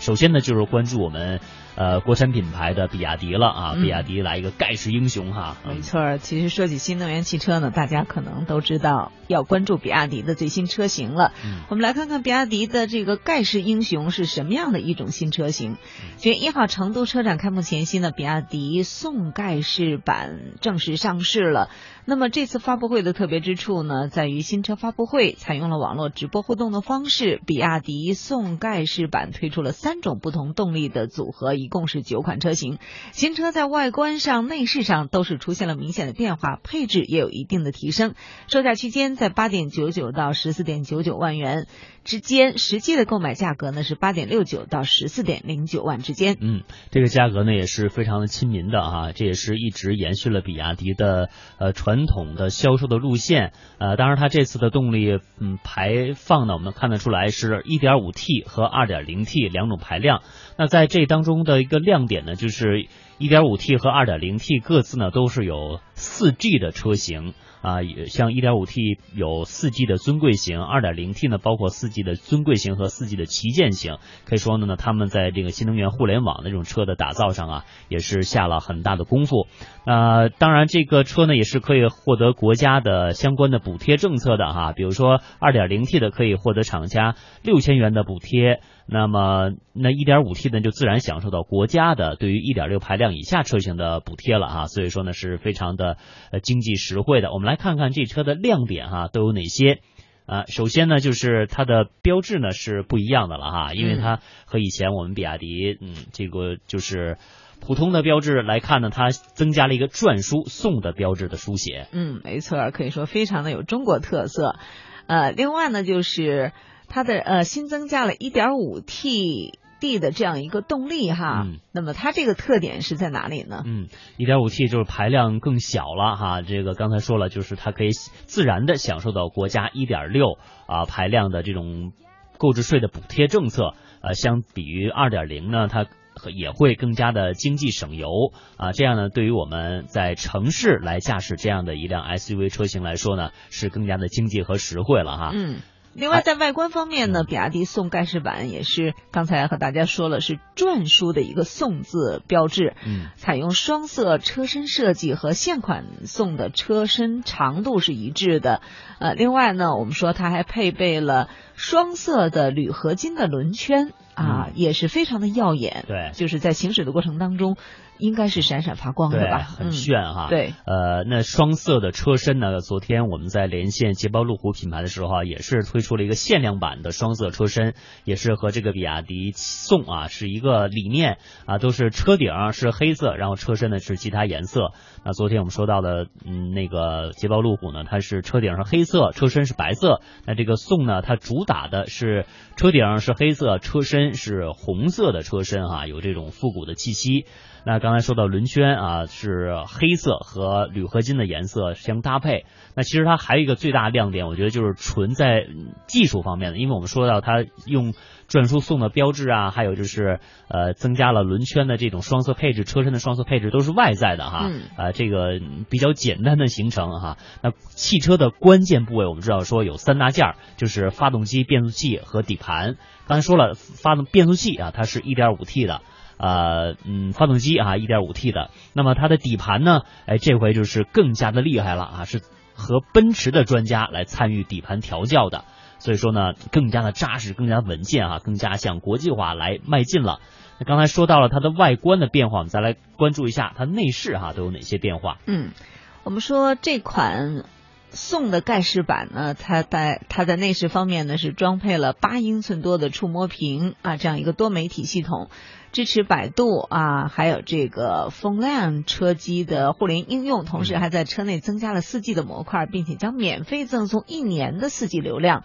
首先呢，就是关注我们呃国产品牌的比亚迪了啊，比亚迪来一个盖世英雄哈。没错，其实说起新能源汽车呢，大家可能都知道要关注比亚迪的最新车型了。我们来看看比亚迪的这个盖世英雄是什么样的一种新车型。九月一号，成都车展开幕前夕呢，比亚迪宋盖世版正式上市了。那么这次发布会的特别之处呢，在于新车发布会采用了网络直播互动的方式，比亚迪宋盖世版推出了三三种不同动力的组合，一共是九款车型。新车在外观上、内饰上都是出现了明显的变化，配置也有一定的提升，售价区间在八点九九到十四点九九万元。之间实际的购买价格呢是八点六九到十四点零九万之间。嗯，这个价格呢也是非常的亲民的啊，这也是一直延续了比亚迪的呃传统的销售的路线。呃，当然它这次的动力嗯排放呢，我们看得出来是一点五 T 和二点零 T 两种排量。那在这当中的一个亮点呢，就是一点五 T 和二点零 T 各自呢都是有四 G 的车型。啊，像 1.5T 有 4G 的尊贵型，2.0T 呢包括 4G 的尊贵型和 4G 的旗舰型。可以说呢呢，他们在这个新能源互联网的这种车的打造上啊，也是下了很大的功夫。呃，当然这个车呢也是可以获得国家的相关的补贴政策的哈，比如说 2.0T 的可以获得厂家六千元的补贴。那么，那 1.5T 呢，就自然享受到国家的对于1.6排量以下车型的补贴了哈，所以说呢是非常的呃经济实惠的。我们来看看这车的亮点哈都有哪些啊？首先呢就是它的标志呢是不一样的了哈，因为它和以前我们比亚迪嗯这个就是普通的标志来看呢，它增加了一个篆书宋的标志的书写。嗯，没错，可以说非常的有中国特色。呃，另外呢就是。它的呃新增加了 1.5T D 的这样一个动力哈，那么它这个特点是在哪里呢？嗯一点五 T 就是排量更小了哈，这个刚才说了，就是它可以自然的享受到国家一点六啊排量的这种购置税的补贴政策，呃，相比于二点零呢，它也会更加的经济省油啊，这样呢，对于我们在城市来驾驶这样的一辆 SUV 车型来说呢，是更加的经济和实惠了哈。嗯。另外，在外观方面呢，比亚迪宋盖世版也是刚才和大家说了，是篆书的一个宋字标志，嗯，采用双色车身设计和现款宋的车身长度是一致的。呃，另外呢，我们说它还配备了双色的铝合金的轮圈啊，也是非常的耀眼。对，就是在行驶的过程当中。应该是闪闪发光的吧，很炫哈。对，呃，那双色的车身呢？昨天我们在连线捷豹路虎品牌的时候啊，也是推出了一个限量版的双色车身，也是和这个比亚迪宋啊是一个理念啊，都是车顶是黑色，然后车身呢是其他颜色。那昨天我们说到的，嗯，那个捷豹路虎呢，它是车顶是黑色，车身是白色。那这个宋呢，它主打的是车顶是黑色，车身是红色的车身哈，有这种复古的气息。那刚才说到轮圈啊，是黑色和铝合金的颜色相搭配。那其实它还有一个最大亮点，我觉得就是纯在技术方面的，因为我们说到它用篆书送的标志啊，还有就是呃增加了轮圈的这种双色配置，车身的双色配置都是外在的哈，啊这个比较简单的形成哈。那汽车的关键部位我们知道说有三大件儿，就是发动机、变速器和底盘。刚才说了，发动变速器啊，它是一点五 T 的。呃，嗯，发动机啊一点五 T 的，那么它的底盘呢？哎，这回就是更加的厉害了啊，是和奔驰的专家来参与底盘调教的，所以说呢，更加的扎实，更加稳健啊，更加向国际化来迈进了。那刚才说到了它的外观的变化，我们再来关注一下它内饰哈都有哪些变化？嗯，我们说这款宋的盖世版呢，它在它在内饰方面呢是装配了八英寸多的触摸屏啊，这样一个多媒体系统。支持百度啊，还有这个风亮车机的互联应用，同时还在车内增加了四 G 的模块，并且将免费赠送一年的四 G 流量。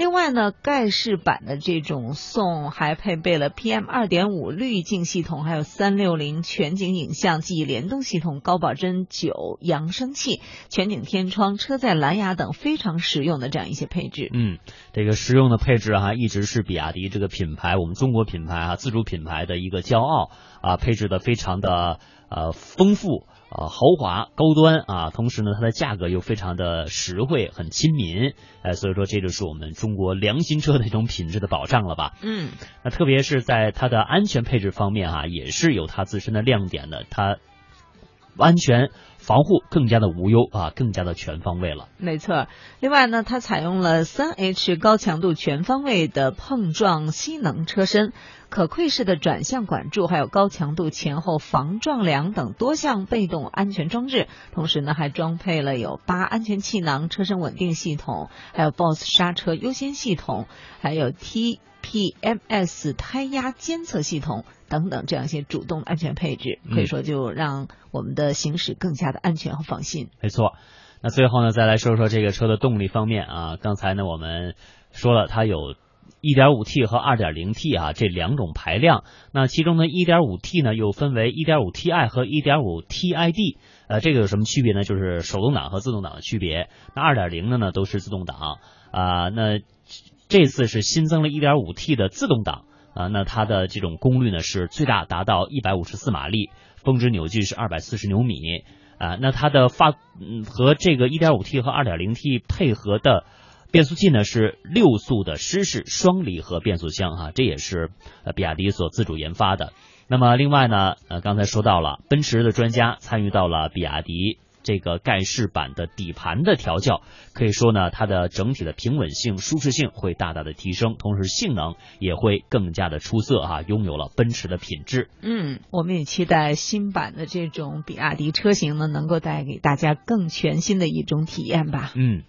另外呢，盖世版的这种宋还配备了 PM 二点五滤镜系统，还有三六零全景影像记忆联动系统、高保真九扬声器、全景天窗、车载蓝牙等非常实用的这样一些配置。嗯，这个实用的配置哈，一直是比亚迪这个品牌，我们中国品牌啊，自主品牌的一个骄傲啊，配置的非常的呃丰富。呃，豪华高端啊，同时呢，它的价格又非常的实惠，很亲民，呃，所以说这就是我们中国良心车的一种品质的保障了吧？嗯，那特别是在它的安全配置方面啊，也是有它自身的亮点的，它安全防护更加的无忧啊，更加的全方位了。没错，另外呢，它采用了三 H 高强度全方位的碰撞吸能车身。可窥式的转向管柱，还有高强度前后防撞梁等多项被动安全装置，同时呢还装配了有八安全气囊、车身稳定系统，还有 BOSS 刹车优先系统，还有 T TPMS 胎压监测系统等等这样一些主动安全配置，可以说就让我们的行驶更加的安全和放心。没错，那最后呢再来说说这个车的动力方面啊，刚才呢我们说了它有。1.5T 和 2.0T 啊，这两种排量。那其中呢，1.5T 呢又分为 1.5Ti 和 1.5TID。呃，这个有什么区别呢？就是手动挡和自动挡的区别。那2.0的呢都是自动挡啊。那这次是新增了 1.5T 的自动挡啊。那它的这种功率呢是最大达到154马力，峰值扭矩是240牛米啊。那它的发嗯和这个 1.5T 和 2.0T 配合的。变速器呢是六速的湿式双离合变速箱哈，这也是比亚迪所自主研发的。那么另外呢，呃刚才说到了，奔驰的专家参与到了比亚迪这个盖世版的底盘的调教，可以说呢它的整体的平稳性、舒适性会大大的提升，同时性能也会更加的出色啊，拥有了奔驰的品质。嗯，我们也期待新版的这种比亚迪车型呢，能够带给大家更全新的一种体验吧。嗯。